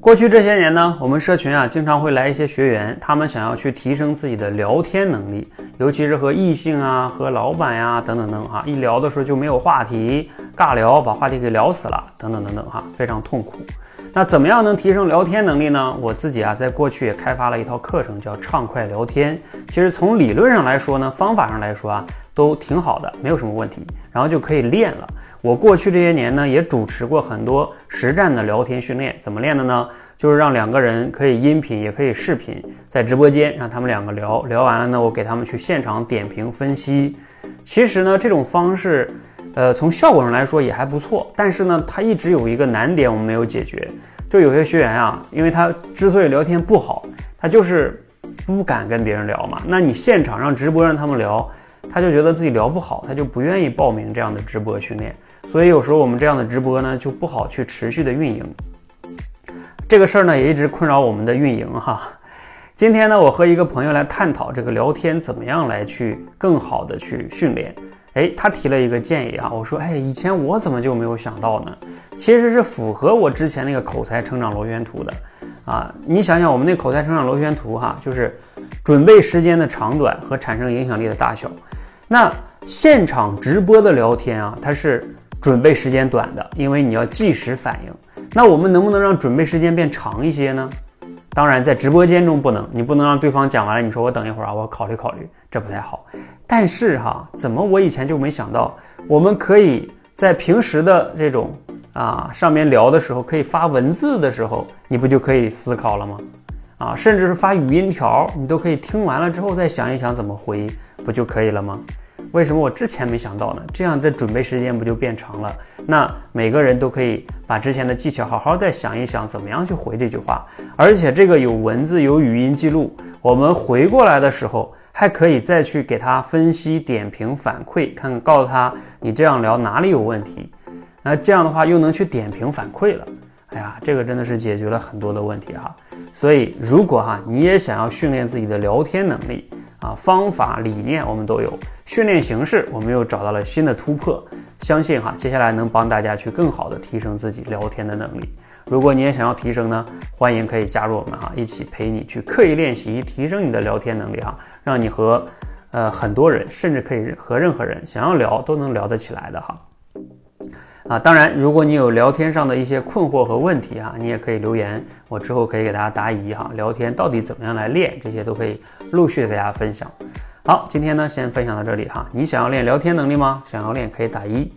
过去这些年呢，我们社群啊，经常会来一些学员，他们想要去提升自己的聊天能力，尤其是和异性啊、和老板呀等等等哈，一聊的时候就没有话题，尬聊，把话题给聊死了，等等等等哈，非常痛苦。那怎么样能提升聊天能力呢？我自己啊，在过去也开发了一套课程，叫畅快聊天。其实从理论上来说呢，方法上来说啊，都挺好的，没有什么问题。然后就可以练了。我过去这些年呢，也主持过很多实战的聊天训练。怎么练的呢？就是让两个人可以音频也可以视频，在直播间让他们两个聊聊完了呢，我给他们去现场点评分析。其实呢，这种方式。呃，从效果上来说也还不错，但是呢，它一直有一个难点我们没有解决，就有些学员啊，因为他之所以聊天不好，他就是不敢跟别人聊嘛。那你现场让直播让他们聊，他就觉得自己聊不好，他就不愿意报名这样的直播训练。所以有时候我们这样的直播呢，就不好去持续的运营。这个事儿呢，也一直困扰我们的运营哈。今天呢，我和一个朋友来探讨这个聊天怎么样来去更好的去训练。哎，他提了一个建议啊，我说，哎，以前我怎么就没有想到呢？其实是符合我之前那个口才成长螺旋图的啊。你想想，我们那口才成长螺旋图哈，就是准备时间的长短和产生影响力的大小。那现场直播的聊天啊，它是准备时间短的，因为你要即时反应。那我们能不能让准备时间变长一些呢？当然，在直播间中不能，你不能让对方讲完了，你说我等一会儿啊，我考虑考虑，这不太好。但是哈，怎么我以前就没想到，我们可以在平时的这种啊上面聊的时候，可以发文字的时候，你不就可以思考了吗？啊，甚至是发语音条，你都可以听完了之后再想一想怎么回，不就可以了吗？为什么我之前没想到呢？这样的准备时间不就变长了？那每个人都可以把之前的技巧好好再想一想，怎么样去回这句话。而且这个有文字有语音记录，我们回过来的时候还可以再去给他分析、点评、反馈，看看告诉他你这样聊哪里有问题。那这样的话又能去点评反馈了。哎呀，这个真的是解决了很多的问题哈。所以如果哈你也想要训练自己的聊天能力。啊，方法理念我们都有，训练形式我们又找到了新的突破，相信哈，接下来能帮大家去更好的提升自己聊天的能力。如果你也想要提升呢，欢迎可以加入我们哈，一起陪你去刻意练习，提升你的聊天能力哈，让你和呃很多人，甚至可以和任何人想要聊都能聊得起来的哈。啊，当然，如果你有聊天上的一些困惑和问题啊，你也可以留言，我之后可以给大家答疑哈。聊天到底怎么样来练，这些都可以陆续给大家分享。好，今天呢先分享到这里哈。你想要练聊天能力吗？想要练可以打一。